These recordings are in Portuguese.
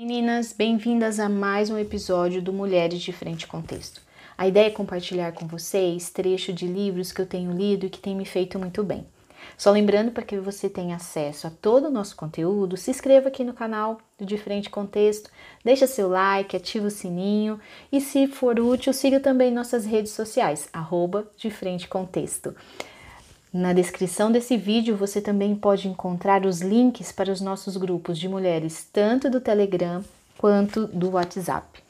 Meninas, bem-vindas a mais um episódio do Mulheres de Frente Contexto. A ideia é compartilhar com vocês trecho de livros que eu tenho lido e que tem me feito muito bem. Só lembrando para que você tenha acesso a todo o nosso conteúdo, se inscreva aqui no canal do Diferente Contexto, deixa seu like, ativa o sininho e se for útil, siga também nossas redes sociais, arroba Diferente Contexto. Na descrição desse vídeo você também pode encontrar os links para os nossos grupos de mulheres, tanto do Telegram quanto do WhatsApp.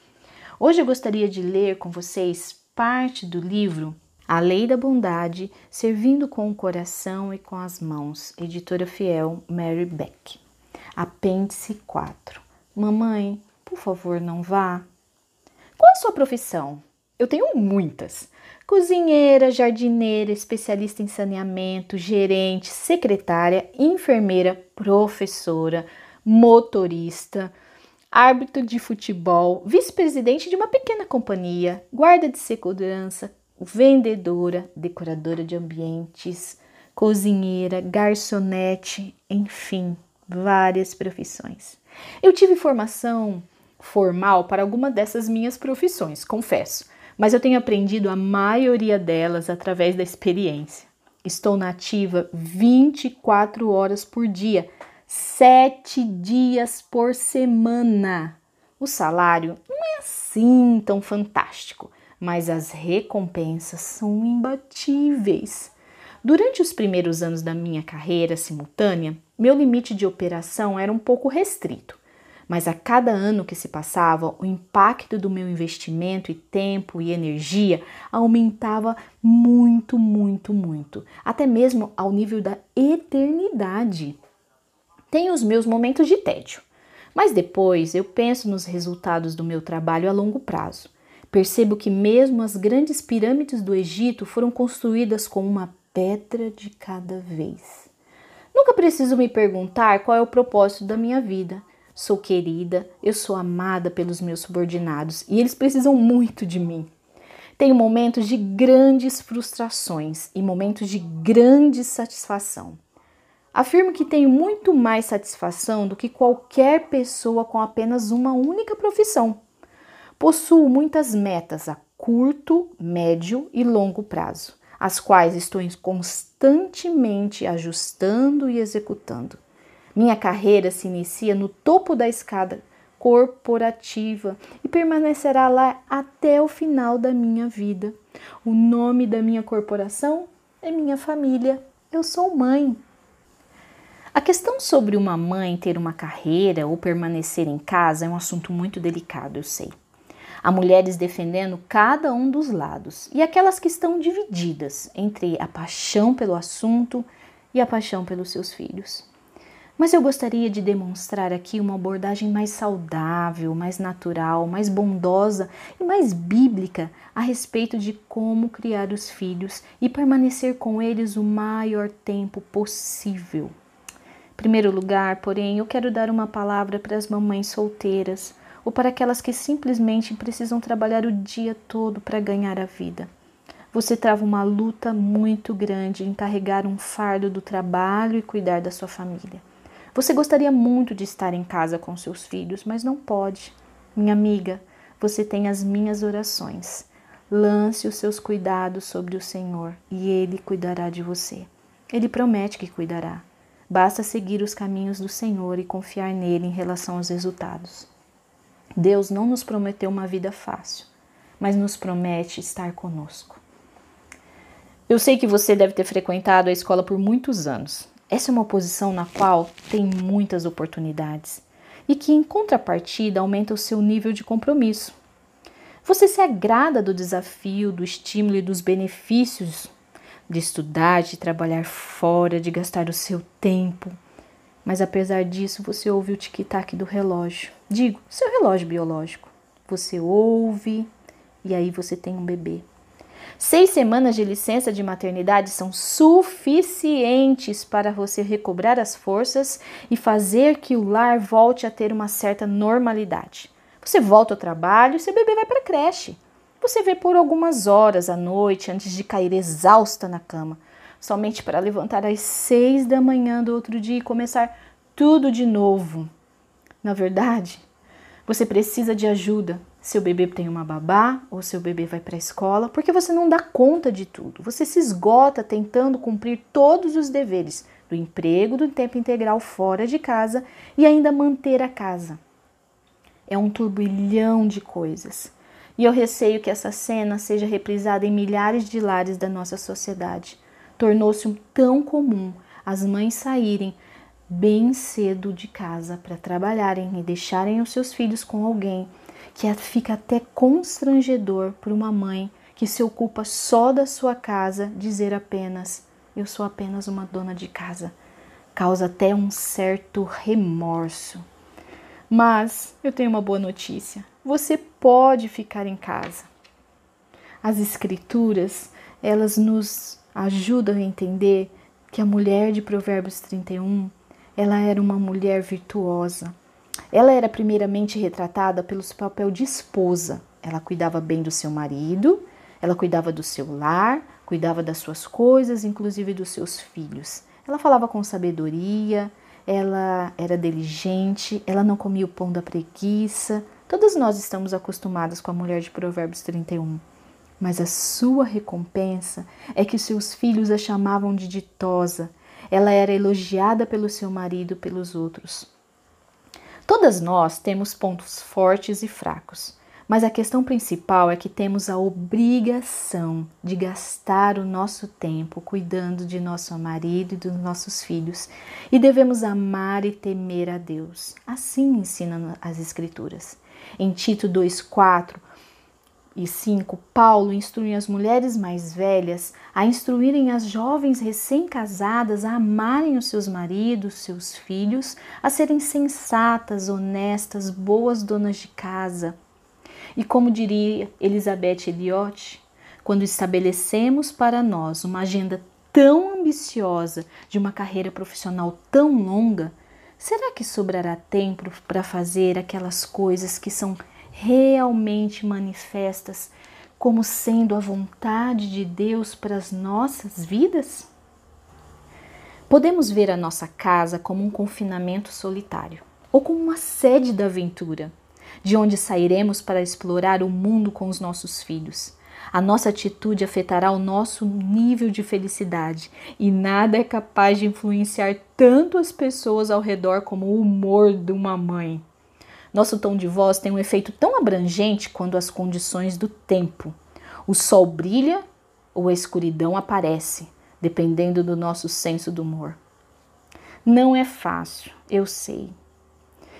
Hoje eu gostaria de ler com vocês parte do livro A Lei da Bondade, Servindo com o Coração e com as Mãos, editora fiel Mary Beck. Apêndice 4. Mamãe, por favor, não vá. Qual a sua profissão? Eu tenho muitas cozinheira, jardineira, especialista em saneamento, gerente, secretária, enfermeira, professora, motorista, árbitro de futebol, vice-presidente de uma pequena companhia, guarda de segurança, vendedora, decoradora de ambientes, cozinheira, garçonete, enfim, várias profissões. Eu tive formação formal para alguma dessas minhas profissões, confesso mas eu tenho aprendido a maioria delas através da experiência. Estou nativa 24 horas por dia, 7 dias por semana. O salário não é assim tão fantástico, mas as recompensas são imbatíveis. Durante os primeiros anos da minha carreira simultânea, meu limite de operação era um pouco restrito mas a cada ano que se passava, o impacto do meu investimento e tempo e energia aumentava muito, muito, muito, até mesmo ao nível da eternidade. Tenho os meus momentos de tédio, mas depois eu penso nos resultados do meu trabalho a longo prazo. Percebo que mesmo as grandes pirâmides do Egito foram construídas com uma pedra de cada vez. Nunca preciso me perguntar qual é o propósito da minha vida sou querida, eu sou amada pelos meus subordinados e eles precisam muito de mim. Tenho momentos de grandes frustrações e momentos de grande satisfação. Afirmo que tenho muito mais satisfação do que qualquer pessoa com apenas uma única profissão. Possuo muitas metas a curto, médio e longo prazo, as quais estou constantemente ajustando e executando. Minha carreira se inicia no topo da escada corporativa e permanecerá lá até o final da minha vida. O nome da minha corporação é minha família. Eu sou mãe. A questão sobre uma mãe ter uma carreira ou permanecer em casa é um assunto muito delicado, eu sei. Há mulheres defendendo cada um dos lados e aquelas que estão divididas entre a paixão pelo assunto e a paixão pelos seus filhos. Mas eu gostaria de demonstrar aqui uma abordagem mais saudável, mais natural, mais bondosa e mais bíblica a respeito de como criar os filhos e permanecer com eles o maior tempo possível. Em primeiro lugar, porém, eu quero dar uma palavra para as mamães solteiras ou para aquelas que simplesmente precisam trabalhar o dia todo para ganhar a vida. Você trava uma luta muito grande em carregar um fardo do trabalho e cuidar da sua família. Você gostaria muito de estar em casa com seus filhos, mas não pode. Minha amiga, você tem as minhas orações. Lance os seus cuidados sobre o Senhor e Ele cuidará de você. Ele promete que cuidará. Basta seguir os caminhos do Senhor e confiar nele em relação aos resultados. Deus não nos prometeu uma vida fácil, mas nos promete estar conosco. Eu sei que você deve ter frequentado a escola por muitos anos essa é uma posição na qual tem muitas oportunidades e que, em contrapartida, aumenta o seu nível de compromisso. Você se agrada do desafio, do estímulo e dos benefícios de estudar, de trabalhar fora, de gastar o seu tempo. Mas apesar disso, você ouve o tic-tac do relógio. Digo, seu relógio biológico. Você ouve e aí você tem um bebê. Seis semanas de licença de maternidade são suficientes para você recobrar as forças e fazer que o lar volte a ter uma certa normalidade. Você volta ao trabalho seu bebê vai para a creche. Você vê por algumas horas à noite antes de cair exausta na cama, somente para levantar às seis da manhã do outro dia e começar tudo de novo. Na verdade, Você precisa de ajuda. Seu bebê tem uma babá ou seu bebê vai para a escola, porque você não dá conta de tudo. Você se esgota tentando cumprir todos os deveres do emprego, do tempo integral fora de casa e ainda manter a casa. É um turbilhão de coisas. E eu receio que essa cena seja reprisada em milhares de lares da nossa sociedade. Tornou-se tão comum as mães saírem bem cedo de casa para trabalharem e deixarem os seus filhos com alguém que fica até constrangedor para uma mãe que se ocupa só da sua casa dizer apenas eu sou apenas uma dona de casa. Causa até um certo remorso. Mas eu tenho uma boa notícia. Você pode ficar em casa. As escrituras, elas nos ajudam a entender que a mulher de Provérbios 31 ela era uma mulher virtuosa. Ela era primeiramente retratada pelo seu papel de esposa. Ela cuidava bem do seu marido, ela cuidava do seu lar, cuidava das suas coisas, inclusive dos seus filhos. Ela falava com sabedoria, ela era diligente, ela não comia o pão da preguiça. Todos nós estamos acostumados com a mulher de Provérbios 31. Mas a sua recompensa é que seus filhos a chamavam de ditosa, ela era elogiada pelo seu marido pelos outros. Todas nós temos pontos fortes e fracos, mas a questão principal é que temos a obrigação de gastar o nosso tempo cuidando de nosso marido e dos nossos filhos e devemos amar e temer a Deus. Assim ensinam as Escrituras. Em Tito 2,4, e 5, Paulo instrui as mulheres mais velhas a instruírem as jovens recém-casadas a amarem os seus maridos, seus filhos, a serem sensatas, honestas, boas donas de casa. E como diria Elizabeth Elliot, quando estabelecemos para nós uma agenda tão ambiciosa de uma carreira profissional tão longa, será que sobrará tempo para fazer aquelas coisas que são realmente manifestas como sendo a vontade de Deus para as nossas vidas? Podemos ver a nossa casa como um confinamento solitário ou como uma sede da aventura, de onde sairemos para explorar o mundo com os nossos filhos. A nossa atitude afetará o nosso nível de felicidade e nada é capaz de influenciar tanto as pessoas ao redor como o humor de uma mãe. Nosso tom de voz tem um efeito tão abrangente quanto as condições do tempo. O sol brilha ou a escuridão aparece, dependendo do nosso senso do humor. Não é fácil, eu sei.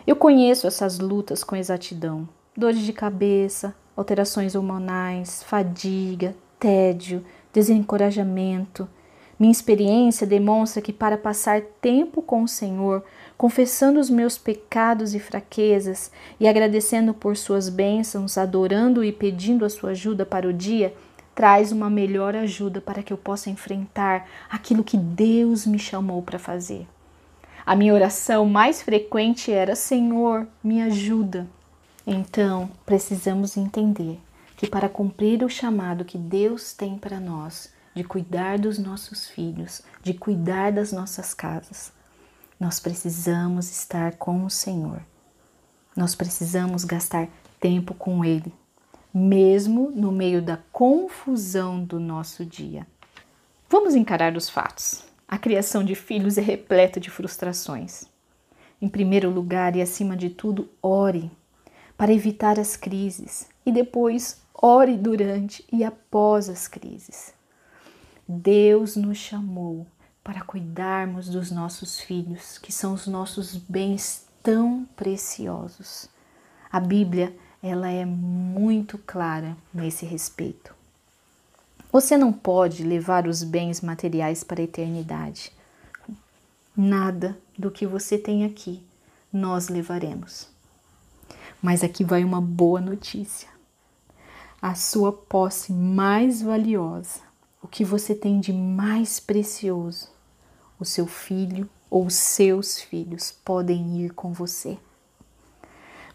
Eu conheço essas lutas com exatidão: dores de cabeça, alterações hormonais, fadiga, tédio, desencorajamento. Minha experiência demonstra que para passar tempo com o Senhor, confessando os meus pecados e fraquezas e agradecendo por suas bênçãos, adorando e pedindo a sua ajuda para o dia, traz uma melhor ajuda para que eu possa enfrentar aquilo que Deus me chamou para fazer. A minha oração mais frequente era: Senhor, me ajuda. Então, precisamos entender que para cumprir o chamado que Deus tem para nós, de cuidar dos nossos filhos, de cuidar das nossas casas, nós precisamos estar com o Senhor. Nós precisamos gastar tempo com Ele, mesmo no meio da confusão do nosso dia. Vamos encarar os fatos. A criação de filhos é repleta de frustrações. Em primeiro lugar e acima de tudo, ore para evitar as crises e depois ore durante e após as crises. Deus nos chamou para cuidarmos dos nossos filhos, que são os nossos bens tão preciosos. A Bíblia, ela é muito clara nesse respeito. Você não pode levar os bens materiais para a eternidade. Nada do que você tem aqui nós levaremos. Mas aqui vai uma boa notícia. A sua posse mais valiosa, o que você tem de mais precioso, o seu filho ou os seus filhos podem ir com você.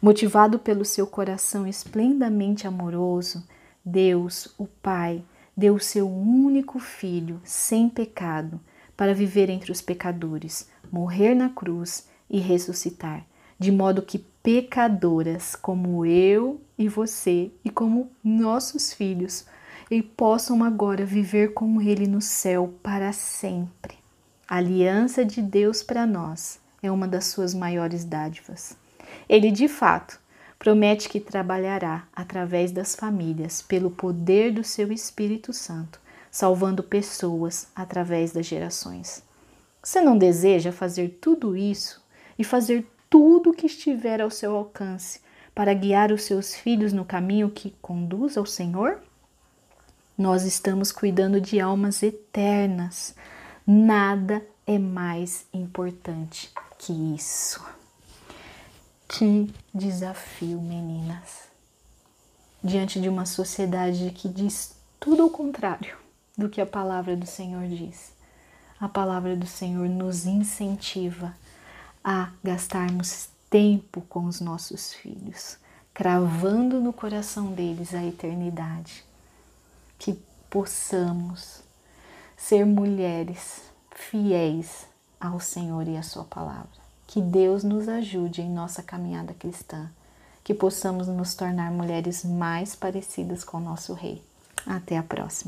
Motivado pelo seu coração esplendamente amoroso, Deus, o Pai, deu o seu único filho, sem pecado, para viver entre os pecadores, morrer na cruz e ressuscitar, de modo que pecadoras, como eu e você e como nossos filhos, e possam agora viver com Ele no céu para sempre. A aliança de Deus para nós é uma das suas maiores dádivas. Ele, de fato, promete que trabalhará através das famílias pelo poder do seu Espírito Santo, salvando pessoas através das gerações. Você não deseja fazer tudo isso e fazer tudo o que estiver ao seu alcance para guiar os seus filhos no caminho que conduz ao Senhor? Nós estamos cuidando de almas eternas. Nada é mais importante que isso. Que desafio, meninas. Diante de uma sociedade que diz tudo o contrário do que a palavra do Senhor diz. A palavra do Senhor nos incentiva a gastarmos tempo com os nossos filhos, cravando no coração deles a eternidade. Que possamos ser mulheres fiéis ao Senhor e à Sua palavra. Que Deus nos ajude em nossa caminhada cristã, que possamos nos tornar mulheres mais parecidas com o nosso Rei. Até a próxima.